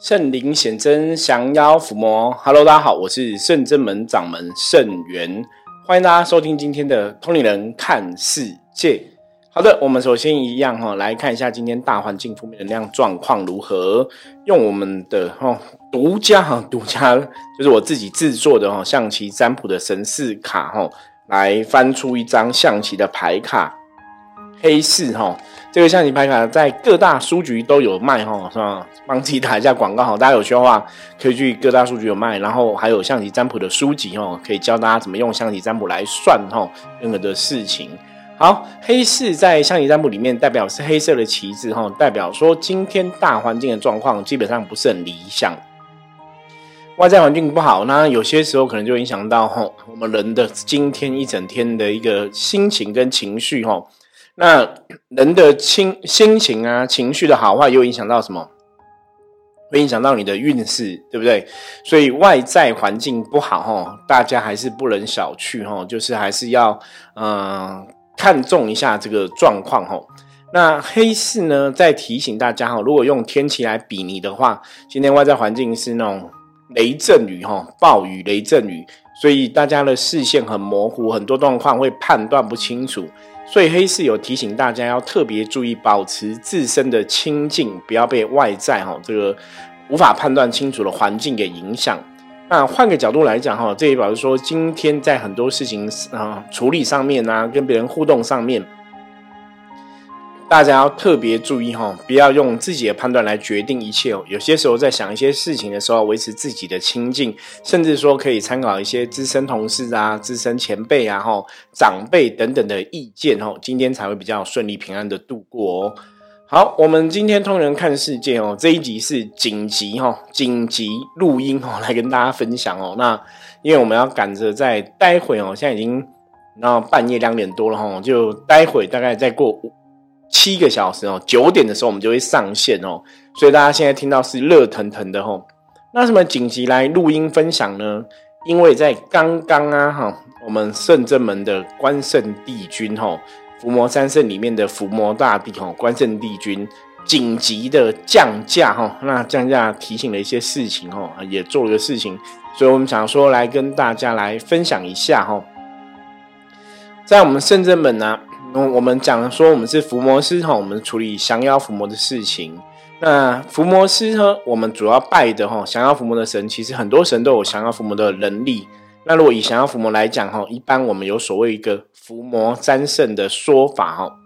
圣灵显真，降妖伏魔。Hello，大家好，我是圣真门掌门圣元，欢迎大家收听今天的通灵人看世界。好的，我们首先一样哈，来看一下今天大环境负面能量状况如何。用我们的哈独家哈独家，就是我自己制作的哈象棋占卜的神士卡哈，来翻出一张象棋的牌卡，黑四哈。这个象棋牌卡在各大书局都有卖哈，是吧？帮自己打一下广告哈，大家有需要的话可以去各大书局有卖。然后还有象棋占卜的书籍哈，可以教大家怎么用象棋占卜来算哈任何的事情。好，黑四在象棋占卜里面代表是黑色的旗帜哈，代表说今天大环境的状况基本上不是很理想，外在环境不好，那有些时候可能就影响到哈我们人的今天一整天的一个心情跟情绪哈。那人的心心情啊，情绪的好坏，又影响到什么？会影响到你的运势，对不对？所以外在环境不好，哈，大家还是不能小觑，哈，就是还是要嗯看重一下这个状况，哈。那黑市呢，在提醒大家，哈，如果用天气来比拟的话，今天外在环境是那种雷阵雨，哈，暴雨、雷阵雨，所以大家的视线很模糊，很多状况会判断不清楚。所以黑市有提醒大家要特别注意，保持自身的清净，不要被外在哈这个无法判断清楚的环境给影响。那换个角度来讲哈，这也表示说，今天在很多事情啊处理上面啊，跟别人互动上面。大家要特别注意哈，不要用自己的判断来决定一切哦。有些时候在想一些事情的时候，维持自己的清净，甚至说可以参考一些资深同事啊、资深前辈啊、哈长辈等等的意见哦，今天才会比较顺利平安的度过哦。好，我们今天通人看世界哦，这一集是紧急哈紧急录音哦，来跟大家分享哦。那因为我们要赶着在待会哦，现在已经然后半夜两点多了哈，就待会大概再过五。七个小时哦，九点的时候我们就会上线哦，所以大家现在听到是热腾腾的吼。那什么紧急来录音分享呢？因为在刚刚啊哈，我们圣正门的关圣帝君吼，伏魔三圣里面的伏魔大帝吼，关圣帝君紧急的降价哈，那降价提醒了一些事情哦，也做了个事情，所以我们想说来跟大家来分享一下哈，在我们圣正门呢。我们讲说我们是伏魔师哈，我们处理降妖伏魔的事情。那伏魔师呢，我们主要拜的哈，降妖伏魔的神，其实很多神都有降妖伏魔的能力。那如果以降妖伏魔来讲哈，一般我们有所谓一个伏魔三圣的说法哈。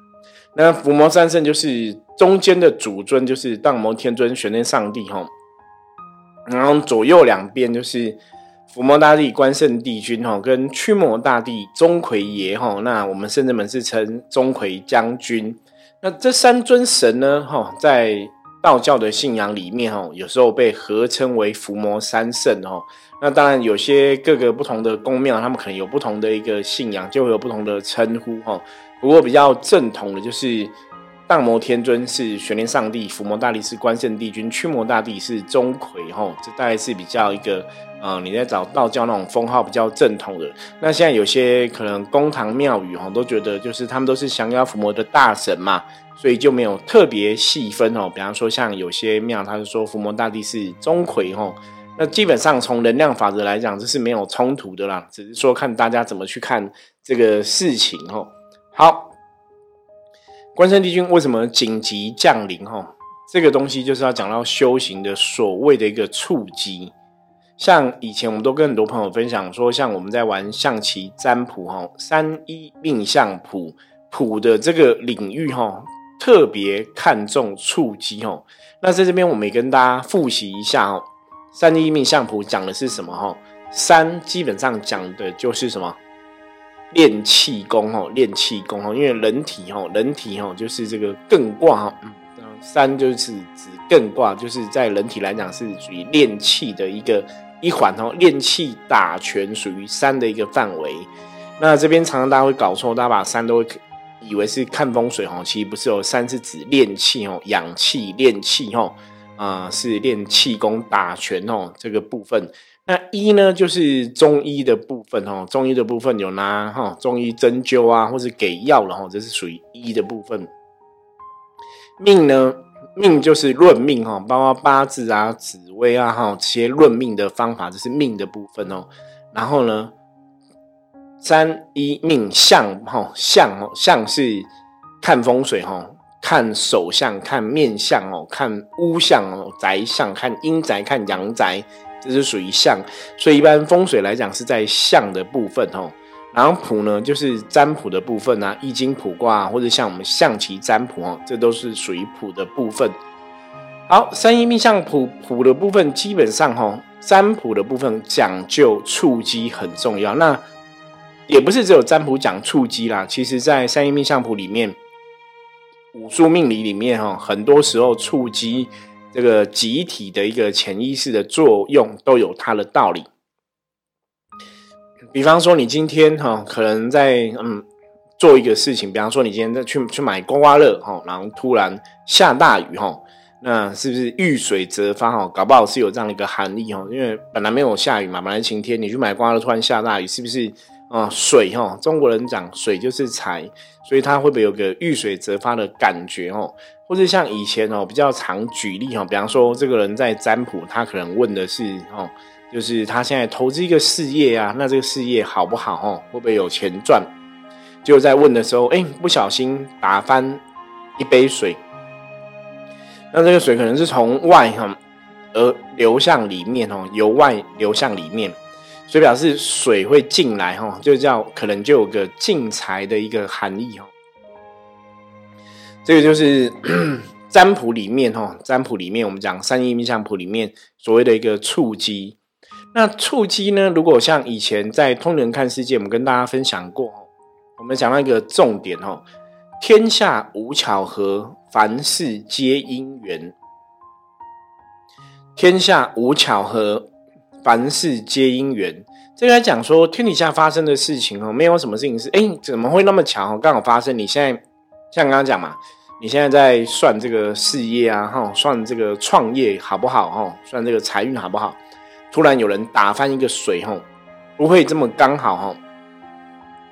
那伏魔三圣就是中间的主尊就是荡魔天尊、玄天上帝哈，然后左右两边就是。伏魔大帝、关圣帝君哈，跟驱魔大帝钟馗爷哈，那我们圣人们是称钟馗将军。那这三尊神呢哈，在道教的信仰里面哈，有时候被合称为伏魔三圣哈。那当然有些各个不同的宫庙，他们可能有不同的一个信仰，就会有不同的称呼哈。不过比较正统的就是。荡魔天尊是玄天上帝，伏魔大帝是关圣帝君，驱魔大帝是钟馗，吼，这大概是比较一个，呃，你在找道教那种封号比较正统的。那现在有些可能公堂庙宇，哈，都觉得就是他们都是降妖伏魔的大神嘛，所以就没有特别细分哦。比方说像有些庙，他是说伏魔大帝是钟馗，吼，那基本上从能量法则来讲，这是没有冲突的啦，只是说看大家怎么去看这个事情，吼。好。关圣帝君为什么紧急降临？哈，这个东西就是要讲到修行的所谓的一个触机。像以前我们都跟很多朋友分享说，像我们在玩象棋占卜，哈，三一命相谱谱的这个领域，哈，特别看重触机，哈。那在这边我们也跟大家复习一下，哦，三一命相谱讲的是什么？哈，三基本上讲的就是什么？练气功哦，练气功哦，因为人体哦，人体哦，就是这个艮卦哈，嗯，三就是指艮卦，就是在人体来讲是属于练气的一个一环哦，练气打拳属于三的一个范围。那这边常常大家会搞错，大家把三都以为是看风水哦，其实不是哦，三是指练气哦，养气练气哦，啊，是练气功打拳哦，这个部分。那一呢，就是中医的部分哦，中医的部分有拿哈中医针灸啊，或者给药了哈，这是属于一的部分。命呢，命就是论命哈，包括八字啊、紫微啊哈，这些论命的方法，这是命的部分哦。然后呢，三一命相哈，相哦，相是看风水哈，看手相、看面相哦，看屋相哦、宅相、看阴宅、看阳宅，这是属于相。所以一般风水来讲是在相的部分哦。然后卜呢，就是占卜的部分啊，易经卜卦或者像我们象棋占卜哦，这都是属于卜的部分。好，三一命相卜卜的部分，基本上哈，占卜的部分讲究触机很重要。那也不是只有占卜讲触机啦，其实在三一命相卜里面，武术命理里面哈，很多时候触机这个集体的一个潜意识的作用，都有它的道理。比方说，你今天哈可能在嗯做一个事情，比方说你今天在去去买刮刮乐哈，然后突然下大雨哈，那是不是遇水则发哈？搞不好是有这样的一个含义哈，因为本来没有下雨嘛，本来晴天，你去买刮刮乐突然下大雨，是不是啊？水哈，中国人讲水就是财，所以它会不会有个遇水则发的感觉哦？或者像以前哦比较常举例哈，比方说这个人在占卜，他可能问的是哦。就是他现在投资一个事业啊，那这个事业好不好？哦，会不会有钱赚？就在问的时候，哎，不小心打翻一杯水，那这个水可能是从外哈而流向里面哦，由外流向里面，所以表示水会进来哈，就叫可能就有个进财的一个含义哦。这个就是 占卜里面哈，占卜里面我们讲三一命相谱里面所谓的一个触机。那触机呢？如果像以前在通人看世界，我们跟大家分享过，我们讲到一个重点哦，天下无巧合，凡事皆因缘。天下无巧合，凡事皆因缘。这个来讲说，天底下发生的事情哦，没有什么事情是哎，怎么会那么巧哦？刚好发生。你现在像刚刚讲嘛，你现在在算这个事业啊，哈，算这个创业好不好？哈，算这个财运好不好？突然有人打翻一个水，吼，不会这么刚好，哈。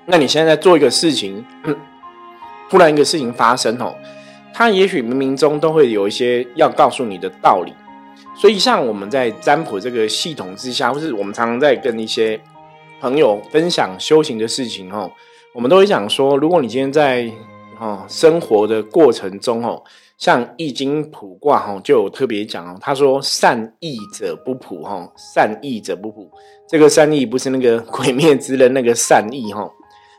那你现在在做一个事情，突然一个事情发生，吼，它也许冥冥中都会有一些要告诉你的道理。所以，像我们在占卜这个系统之下，或是我们常常在跟一些朋友分享修行的事情，哦，我们都会讲说，如果你今天在哦生活的过程中，哦。像《易经》卜卦哈，就有特别讲哦。他说：“善易者不卜哈，善易者不卜。这个善意不是那个鬼灭之刃那个善意哈，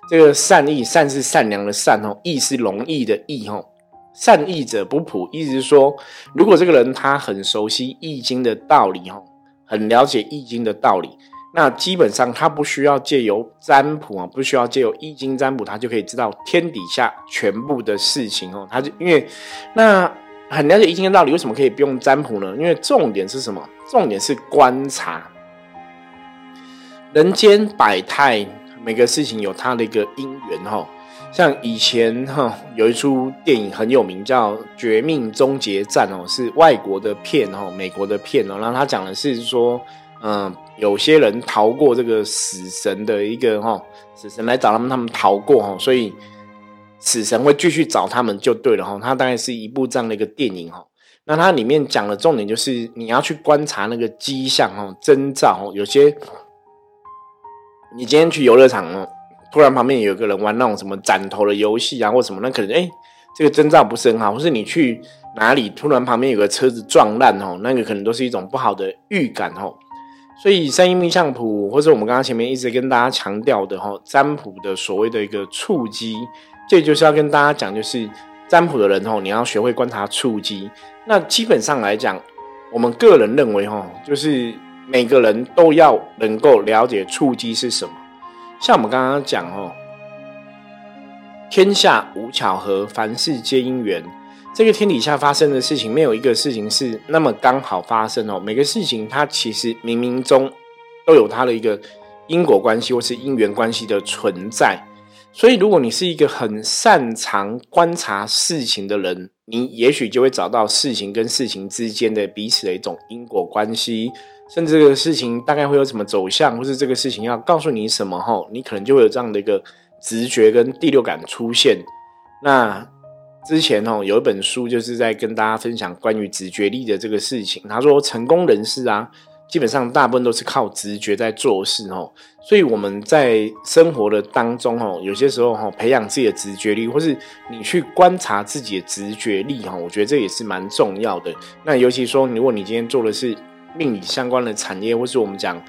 这个善意善是善良的善哦，易是容易的易哦。善易者不卜，意思是说，如果这个人他很熟悉《易经》的道理哦，很了解《易经》的道理。”那基本上他不需要借由占卜啊，不需要借由易经占卜，他就可以知道天底下全部的事情哦。他就因为那很了解易经的道理，为什么可以不用占卜呢？因为重点是什么？重点是观察人间百态，每个事情有它的一个因缘哈。像以前哈有一出电影很有名，叫《绝命终结战》哦，是外国的片哦，美国的片哦。然后他讲的是说。嗯，有些人逃过这个死神的一个哈，死神来找他们，他们逃过哈，所以死神会继续找他们就对了哈。它大概是一部这样的一个电影哈。那它里面讲的重点就是你要去观察那个迹象哈、征兆哦。有些你今天去游乐场哦，突然旁边有个人玩那种什么斩头的游戏啊，或什么，那可能哎，这个征兆不是很好，或是你去哪里突然旁边有个车子撞烂哦，那个可能都是一种不好的预感哦。所以三阴命相谱，或者我们刚刚前面一直跟大家强调的哈，占卜的所谓的一个触机，这就是要跟大家讲，就是占卜的人哦，你要学会观察触机。那基本上来讲，我们个人认为哈，就是每个人都要能够了解触机是什么。像我们刚刚讲哦，天下无巧合，凡事皆因缘。这个天底下发生的事情，没有一个事情是那么刚好发生哦。每个事情它其实冥冥中都有它的一个因果关系或是因缘关系的存在。所以，如果你是一个很擅长观察事情的人，你也许就会找到事情跟事情之间的彼此的一种因果关系，甚至这个事情大概会有什么走向，或是这个事情要告诉你什么吼，你可能就会有这样的一个直觉跟第六感出现。那。之前哦有一本书就是在跟大家分享关于直觉力的这个事情。他说，成功人士啊，基本上大部分都是靠直觉在做事哦。所以我们在生活的当中哦，有些时候哈，培养自己的直觉力，或是你去观察自己的直觉力哈，我觉得这也是蛮重要的。那尤其说，如果你今天做的是命理相关的产业，或是我们讲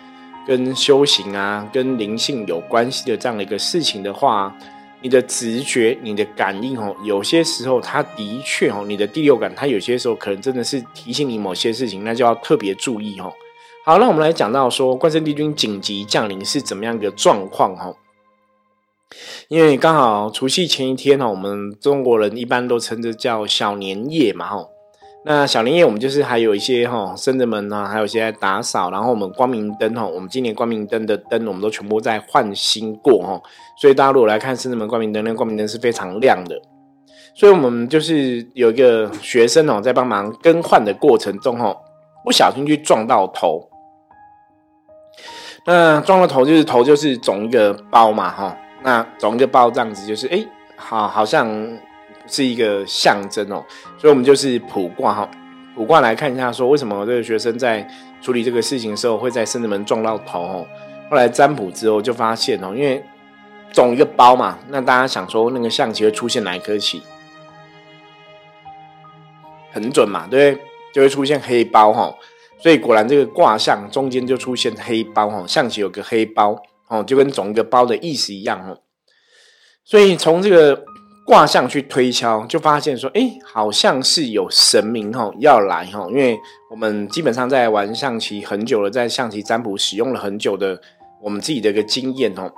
跟修行啊、跟灵性有关系的这样的一个事情的话，你的直觉、你的感应哦，有些时候它的确哦，你的第六感，它有些时候可能真的是提醒你某些事情，那就要特别注意哦。好，那我们来讲到说，关圣帝君紧急降临是怎么样一个状况哈？因为刚好除夕前一天呢，我们中国人一般都称之叫小年夜嘛哈。那小年夜我们就是还有一些哈，僧人们呢，还有一些打扫，然后我们光明灯哈，我们今年光明灯的灯我们都全部在换新过哈。所以大家如果来看僧人们光明灯，那光明灯是非常亮的。所以我们就是有一个学生哦，在帮忙更换的过程中哦，不小心去撞到头。那撞了头就是头就是肿一个包嘛哈，那肿一个包这样子就是哎好好像是一个象征哦，所以我们就是卜卦哈，卜卦来看一下说为什么这个学生在处理这个事情的时候会在生子门撞到头哦，后来占卜之后就发现哦，因为肿一个包嘛，那大家想说那个象棋会出现哪一颗棋？很准嘛，对不对？就会出现黑包哈。所以果然，这个卦象中间就出现黑包哦，象棋有个黑包哦，就跟总一个包的意思一样哦。所以从这个卦象去推敲，就发现说，哎，好像是有神明哈要来哈。因为我们基本上在玩象棋很久了，在象棋占卜使用了很久的我们自己的一个经验哦，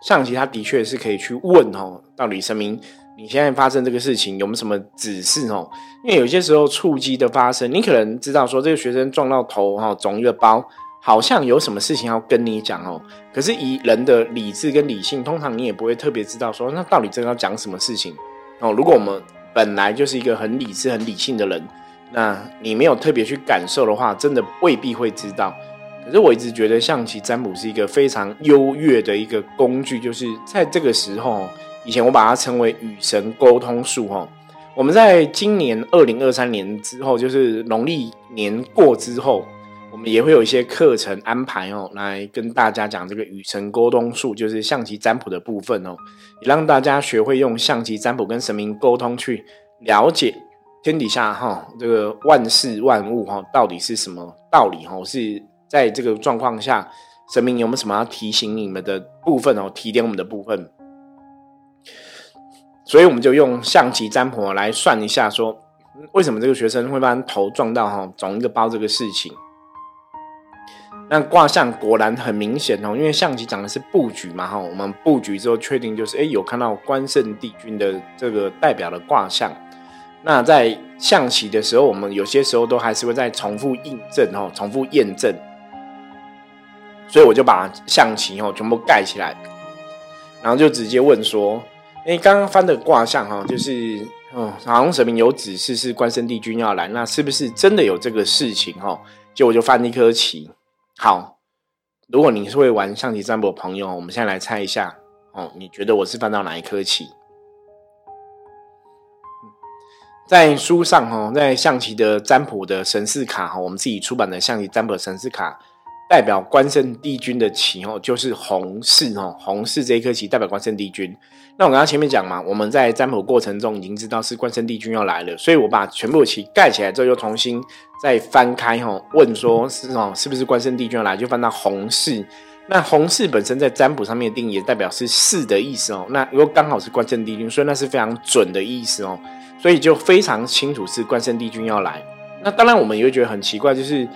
象棋它的确是可以去问哦，到底神明。你现在发生这个事情有没有什么指示哦？因为有些时候触机的发生，你可能知道说这个学生撞到头哈，肿一个包，好像有什么事情要跟你讲哦。可是以人的理智跟理性，通常你也不会特别知道说那到底真要讲什么事情哦。如果我们本来就是一个很理智、很理性的人，那你没有特别去感受的话，真的未必会知道。可是我一直觉得象棋占卜是一个非常优越的一个工具，就是在这个时候。以前我把它称为与神沟通术哦，我们在今年二零二三年之后，就是农历年过之后，我们也会有一些课程安排哦，来跟大家讲这个与神沟通术，就是象棋占卜的部分哦，也让大家学会用象棋占卜跟神明沟通，去了解天底下哈这个万事万物哈到底是什么道理哈，是在这个状况下，神明有没有什么要提醒你们的部分哦，提点我们的部分。所以我们就用象棋占卜来算一下，说为什么这个学生会把头撞到哈肿一个包这个事情。那卦象果然很明显哦，因为象棋讲的是布局嘛哈，我们布局之后确定就是哎有看到关圣帝君的这个代表的卦象。那在象棋的时候，我们有些时候都还是会再重复印证哦，重复验证。所以我就把象棋哦全部盖起来，然后就直接问说。哎，刚刚翻的卦象哈，就是哦，好像神明有指示是关圣帝君要来，那是不是真的有这个事情哈？就我就翻一颗棋。好，如果你是会玩象棋占卜的朋友，我们现在来猜一下哦，你觉得我是翻到哪一颗棋？在书上哦，在象棋的占卜的神士卡哈，我们自己出版的象棋占卜神士卡。代表关圣帝君的旗哦，就是红四哦，红四这一颗旗代表关圣帝君。那我刚刚前面讲嘛，我们在占卜过程中已经知道是关圣帝君要来了，所以我把全部的旗盖起来之后，又重新再翻开哈，问说是哦，是不是关圣帝君要来？就翻到红四。那红四本身在占卜上面的定义，代表是四的意思哦。那如果刚好是关圣帝君，所以那是非常准的意思哦。所以就非常清楚是关圣帝君要来。那当然我们也会觉得很奇怪，就是。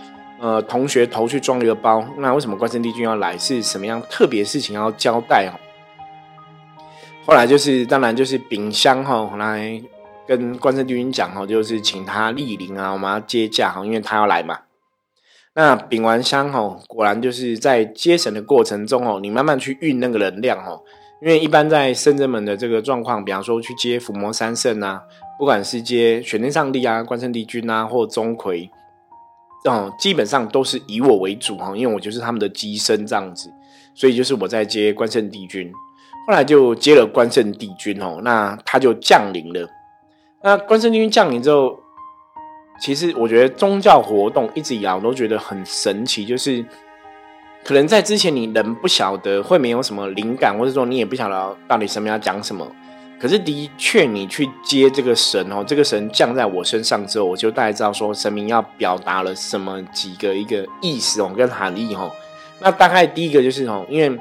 呃，同学头去装一个包，那为什么关圣帝君要来？是什么样特别事情要交代哦？后来就是，当然就是秉香哈来跟关圣帝君讲哈，就是请他莅临啊，我们要接驾哈，因为他要来嘛。那丙完香哈，果然就是在接神的过程中哦，你慢慢去运那个能量哦，因为一般在圣真门的这个状况，比方说去接伏魔三圣啊，不管是接玄天上帝啊、关圣帝君啊，或钟馗。哦，基本上都是以我为主哈，因为我就是他们的机身这样子，所以就是我在接关圣帝君，后来就接了关圣帝君哦，那他就降临了。那关圣帝君降临之后，其实我觉得宗教活动一直以来我都觉得很神奇，就是可能在之前你人不晓得会没有什么灵感，或者说你也不晓得到底什么要讲什么。可是的确，你去接这个神哦，这个神降在我身上之后，我就大概知道说神明要表达了什么几个一个意思哦，跟含义哦。那大概第一个就是哦，因为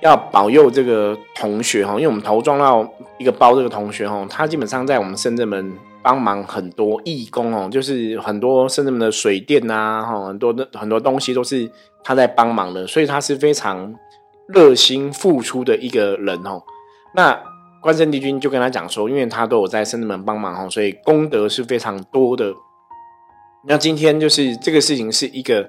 要保佑这个同学哈，因为我们头撞到一个包，这个同学哈，他基本上在我们深圳门帮忙很多义工哦，就是很多深圳门的水电呐哈，很多的很多东西都是他在帮忙的，所以他是非常热心付出的一个人哦。那关圣帝君就跟他讲说，因为他都有在圣子门帮忙哈，所以功德是非常多的。那今天就是这个事情是一个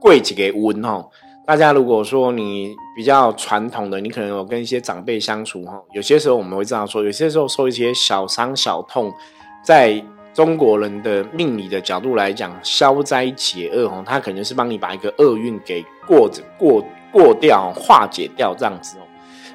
贵几给温哈。大家如果说你比较传统的，你可能有跟一些长辈相处哈，有些时候我们会这样说，有些时候受一些小伤小痛，在中国人的命理的角度来讲，消灾解厄哈，他可能是帮你把一个厄运给过着过过掉，化解掉这样子哦。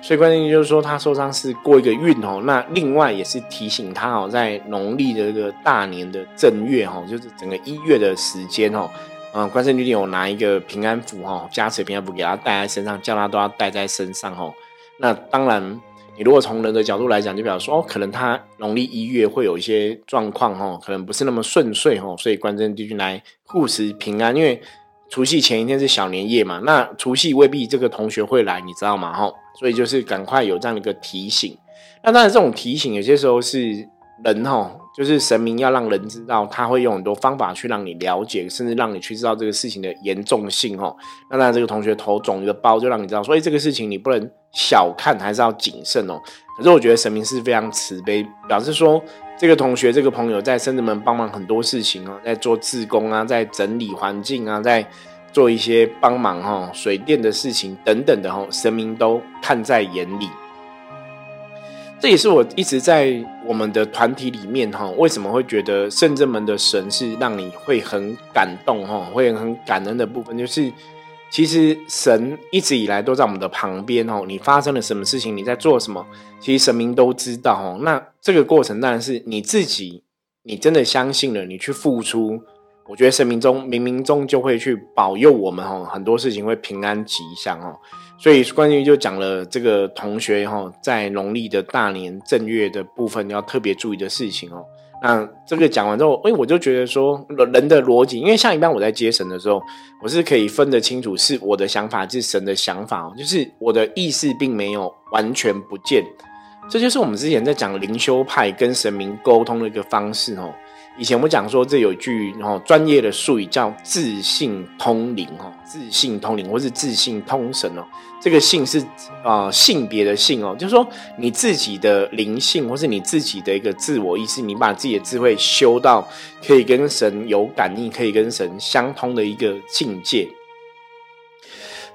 所以关键就是说，他受伤是过一个运哦。那另外也是提醒他哦，在农历的这个大年的正月哈，就是整个一月的时间哦，嗯，关圣帝君有拿一个平安符哈，加持平安符给他带在身上，叫他都要带在身上哦。那当然，你如果从人的角度来讲，就表示说，哦，可能他农历一月会有一些状况哦，可能不是那么顺遂哦，所以关圣帝君来护持平安，因为。除夕前一天是小年夜嘛？那除夕未必这个同学会来，你知道吗？哈，所以就是赶快有这样的一个提醒。那当然，这种提醒有些时候是人哈，就是神明要让人知道，他会用很多方法去让你了解，甚至让你去知道这个事情的严重性哈。那当然，这个同学头肿一个包，就让你知道，所以这个事情你不能小看，还是要谨慎哦。可是我觉得神明是非常慈悲，表示说这个同学、这个朋友在深圳门帮忙很多事情哦，在做自工啊，在整理环境啊，在做一些帮忙哈水电的事情等等的哈，神明都看在眼里。这也是我一直在我们的团体里面哈，为什么会觉得圣正门的神是让你会很感动哈，会很感恩的部分，就是。其实神一直以来都在我们的旁边哦，你发生了什么事情，你在做什么，其实神明都知道哦。那这个过程当然是你自己，你真的相信了，你去付出，我觉得神明中冥冥中就会去保佑我们哦，很多事情会平安吉祥哦。所以关于就讲了这个同学哈，在农历的大年正月的部分要特别注意的事情哦。那这个讲完之后，哎，我就觉得说人的逻辑，因为像一般我在接神的时候，我是可以分得清楚是我的想法是神的想法，就是我的意识并没有完全不见。这就是我们之前在讲灵修派跟神明沟通的一个方式哦。以前我们讲说，这有一句哦专业的术语叫自信通灵哦，自信通灵或是自信通神哦。这个性是啊性别的性哦，就是说你自己的灵性或是你自己的一个自我意识，你把自己的智慧修到可以跟神有感应，可以跟神相通的一个境界。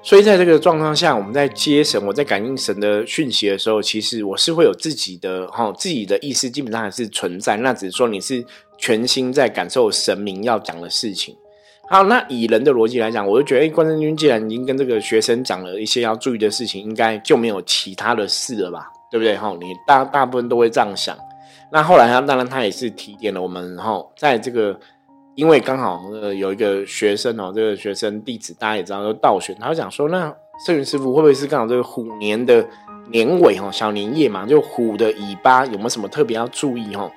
所以在这个状况下，我们在接神，我在感应神的讯息的时候，其实我是会有自己的哈，自己的意识基本上还是存在。那只是说你是。全心在感受神明要讲的事情。好，那以人的逻辑来讲，我就觉得，哎，关圣军既然已经跟这个学生讲了一些要注意的事情，应该就没有其他的事了吧？对不对？哈，你大大部分都会这样想。那后来他当然他也是提点了我们，哈，在这个因为刚好有一个学生哦，这个学生弟子大家也知道都倒选，他就讲说，那圣云师傅会不会是刚好这个虎年的年尾哈，小年夜嘛，就虎的尾巴有没有什么特别要注意哈？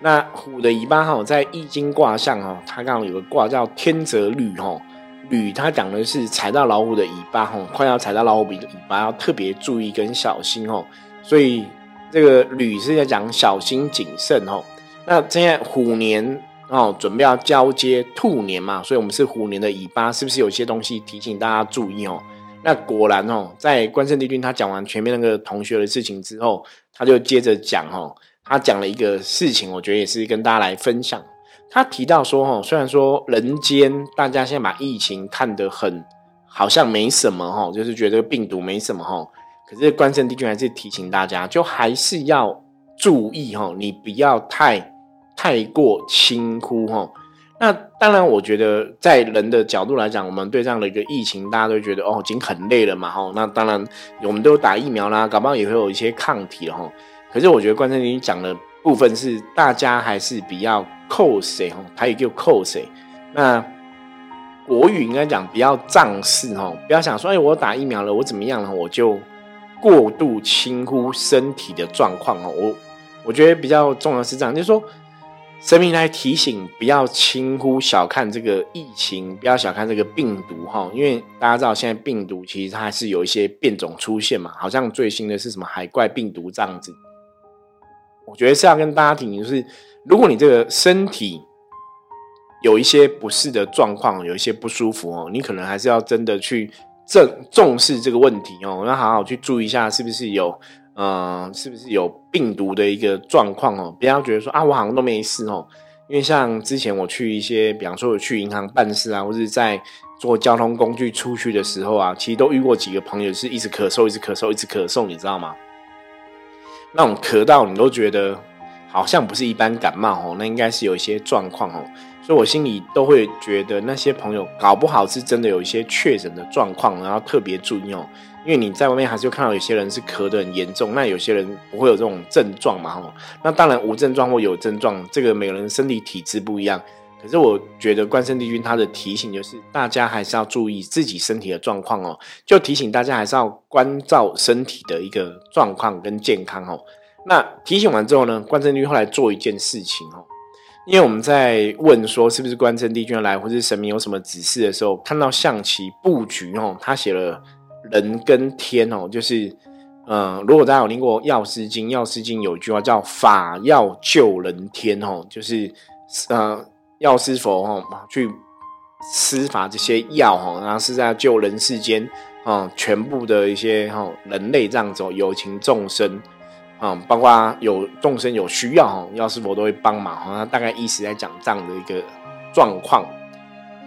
那虎的尾巴哈，在易经卦象哈，它刚好有个卦叫天泽履哈，履它讲的是踩到老虎的尾巴哈，快要踩到老虎的尾巴，要特别注意跟小心哦。所以这个履是在讲小心谨慎哦。那现在虎年哦，准备要交接兔年嘛，所以我们是虎年的尾巴，是不是有些东西提醒大家注意哦？那果然哦，在关圣帝君他讲完前面那个同学的事情之后，他就接着讲哦。他讲了一个事情，我觉得也是跟大家来分享。他提到说，哦，虽然说人间大家现在把疫情看得很好像没什么，哈，就是觉得病毒没什么，哈，可是关圣帝君还是提醒大家，就还是要注意，哈，你不要太太过轻忽，哈。那当然，我觉得在人的角度来讲，我们对这样的一个疫情，大家都觉得哦，已经很累了嘛，哈。那当然，我们都打疫苗啦，搞不好也会有一些抗体，哈。可是我觉得关圣帝君讲的部分是大家还是比较扣谁哦，他也叫扣谁。那国语应该讲比较仗势哦，不要想说哎，我打疫苗了，我怎么样了，我就过度轻忽身体的状况哦。我我觉得比较重要是这样，就是说。神明来提醒，不要轻忽、小看这个疫情，不要小看这个病毒哈。因为大家知道，现在病毒其实它还是有一些变种出现嘛。好像最新的是什么海怪病毒这样子。我觉得是要跟大家提醒，就是如果你这个身体有一些不适的状况，有一些不舒服哦，你可能还是要真的去正重视这个问题哦，要好好去注意一下，是不是有。嗯，是不是有病毒的一个状况哦？不要觉得说啊，我好像都没事哦。因为像之前我去一些，比方说我去银行办事啊，或者在坐交通工具出去的时候啊，其实都遇过几个朋友是一直咳嗽，一直咳嗽，一直咳嗽，你知道吗？那种咳到你都觉得好像不是一般感冒哦，那应该是有一些状况哦。所以我心里都会觉得那些朋友搞不好是真的有一些确诊的状况，然后特别注意哦。因为你在外面还是看到有些人是咳得很严重，那有些人不会有这种症状嘛？哈，那当然无症状或有症状，这个每个人身体体质不一样。可是我觉得关圣帝君他的提醒就是，大家还是要注意自己身体的状况哦，就提醒大家还是要关照身体的一个状况跟健康哦。那提醒完之后呢，关圣帝君后来做一件事情哦，因为我们在问说是不是关圣帝君来，或是神明有什么指示的时候，看到象棋布局哦，他写了。人跟天哦，就是，嗯，如果大家有听过《药师经》，《药师经》有一句话叫“法要救人天”哦，就是，呃，药师佛哦去施法这些药哦，然后是在救人世间哦，全部的一些哈人类这样子哦，有情众生啊，包括有众生有需要哈，药师佛都会帮忙哈，大概意思在讲这样的一个状况。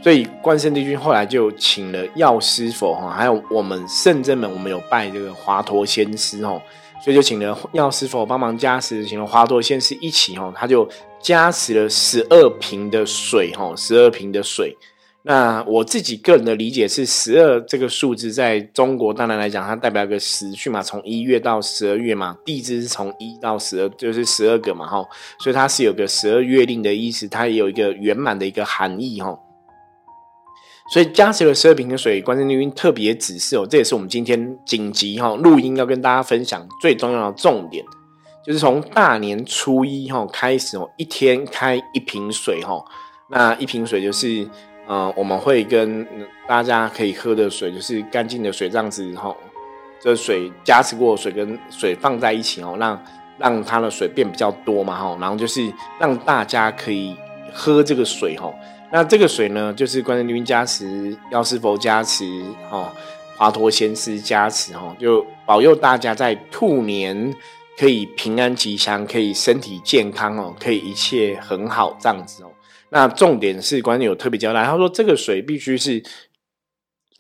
所以关圣帝君后来就请了药师佛哈，还有我们圣真门，我们有拜这个华佗仙师哦，所以就请了药师佛帮忙加持，请了华佗仙师一起哈，他就加持了十二瓶的水哈，十二瓶的水。那我自己个人的理解是，十二这个数字在中国当然来讲，它代表一个时序嘛，从一月到十二月嘛，地支是从一到十二，就是十二个嘛哈，所以它是有个十二月令的意思，它也有一个圆满的一个含义哈。所以加持了十二瓶的水，关圣帝君特别指示哦，这也是我们今天紧急哈录音要跟大家分享最重要的重点，就是从大年初一哈开始哦，一天开一瓶水哈，那一瓶水就是嗯，我们会跟大家可以喝的水，就是干净的水这样子哈，这水加持过水跟水放在一起哦，让让它的水变比较多嘛哈，然后就是让大家可以喝这个水哈。那这个水呢，就是关圣帝君加持，药师佛加持，哈，华佗仙师加持，哈，就保佑大家在兔年可以平安吉祥，可以身体健康哦，可以一切很好这样子哦。那重点是关键有特别交代，他说这个水必须是。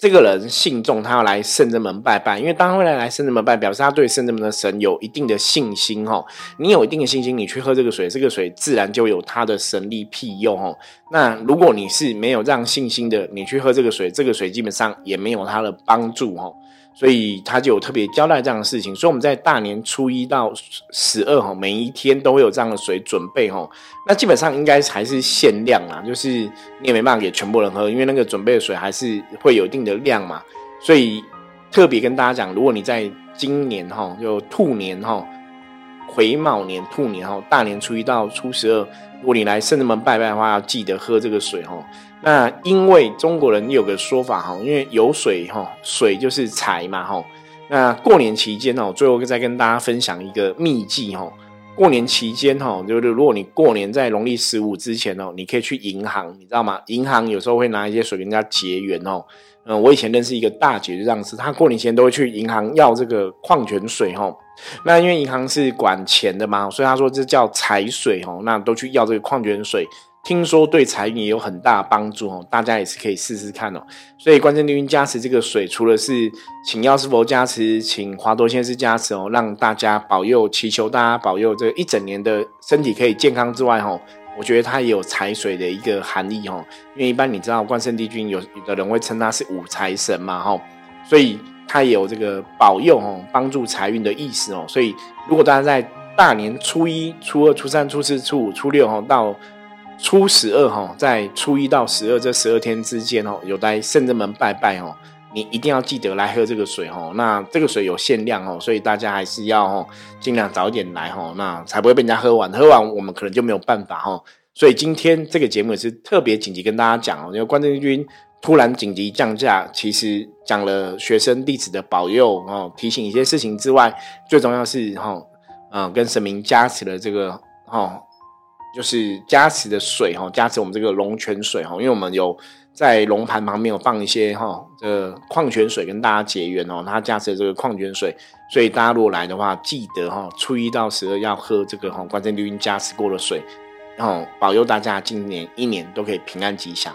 这个人信众，他要来圣真门拜拜，因为当他未来来圣真门拜，表示他对圣真门的神有一定的信心哦。你有一定的信心，你去喝这个水，这个水自然就有它的神力庇佑哦。那如果你是没有这样信心的，你去喝这个水，这个水基本上也没有它的帮助哦。所以他就有特别交代这样的事情，所以我们在大年初一到十二哈，每一天都会有这样的水准备哈。那基本上应该还是限量啦，就是你也没办法给全部人喝，因为那个准备的水还是会有一定的量嘛。所以特别跟大家讲，如果你在今年哈，就兔年哈，癸卯年兔年哈，大年初一到初十二，如果你来圣人门拜拜的话，要记得喝这个水哈。那因为中国人有个说法哈，因为有水哈，水就是财嘛哈。那过年期间哦，最后再跟大家分享一个秘技哈。过年期间哈，就是如果你过年在农历十五之前哦，你可以去银行，你知道吗？银行有时候会拿一些水跟人家结缘哦。嗯，我以前认识一个大姐就这样子，她过年前都会去银行要这个矿泉水哈。那因为银行是管钱的嘛，所以他说这叫财水哈。那都去要这个矿泉水。听说对财运也有很大帮助哦，大家也是可以试试看哦。所以关圣帝君加持这个水，除了是请药师佛加持，请华佗先师加持哦，让大家保佑，祈求大家保佑这一整年的身体可以健康之外，哈，我觉得它也有财水的一个含义哦。因为一般你知道关圣帝君有有的人会称他是五财神嘛，哈，所以他也有这个保佑哦，帮助财运的意思哦。所以如果大家在大年初一、初二、初三、初四、初五、初六哈，到初十二哈，在初一到十二这十二天之间哦，有在圣正门拜拜哦，你一定要记得来喝这个水哦。那这个水有限量哦，所以大家还是要哦尽量早点来哦，那才不会被人家喝完。喝完我们可能就没有办法哦。所以今天这个节目也是特别紧急跟大家讲哦，因为关正军突然紧急降价，其实讲了学生弟子的保佑哦，提醒一些事情之外，最重要是哈。嗯，跟神明加持的这个哈，就是加持的水哈，加持我们这个龙泉水哈，因为我们有在龙盘旁边有放一些哈，这个矿泉水跟大家结缘哦，它加持的这个矿泉水，所以大家如果来的话，记得哈，初一到十二要喝这个哈，关键绿茵加持过的水，然后保佑大家今年一年都可以平安吉祥。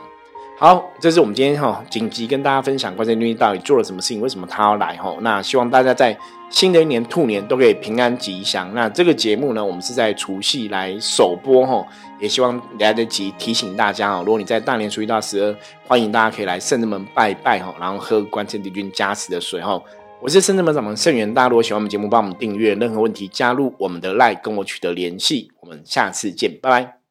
好，这是我们今天哈紧急跟大家分享关圣帝君到底做了什么事情，为什么他要来哈？那希望大家在新的一年兔年都可以平安吉祥。那这个节目呢，我们是在除夕来首播哈，也希望来得及提醒大家哦。如果你在大年初一到十二，欢迎大家可以来圣人门拜拜哈，然后喝关圣帝君加持的水哈。我是圣人门掌门圣元，大家如果喜欢我们节目，帮我们订阅。任何问题加入我们的 LINE，跟我取得联系。我们下次见，拜拜。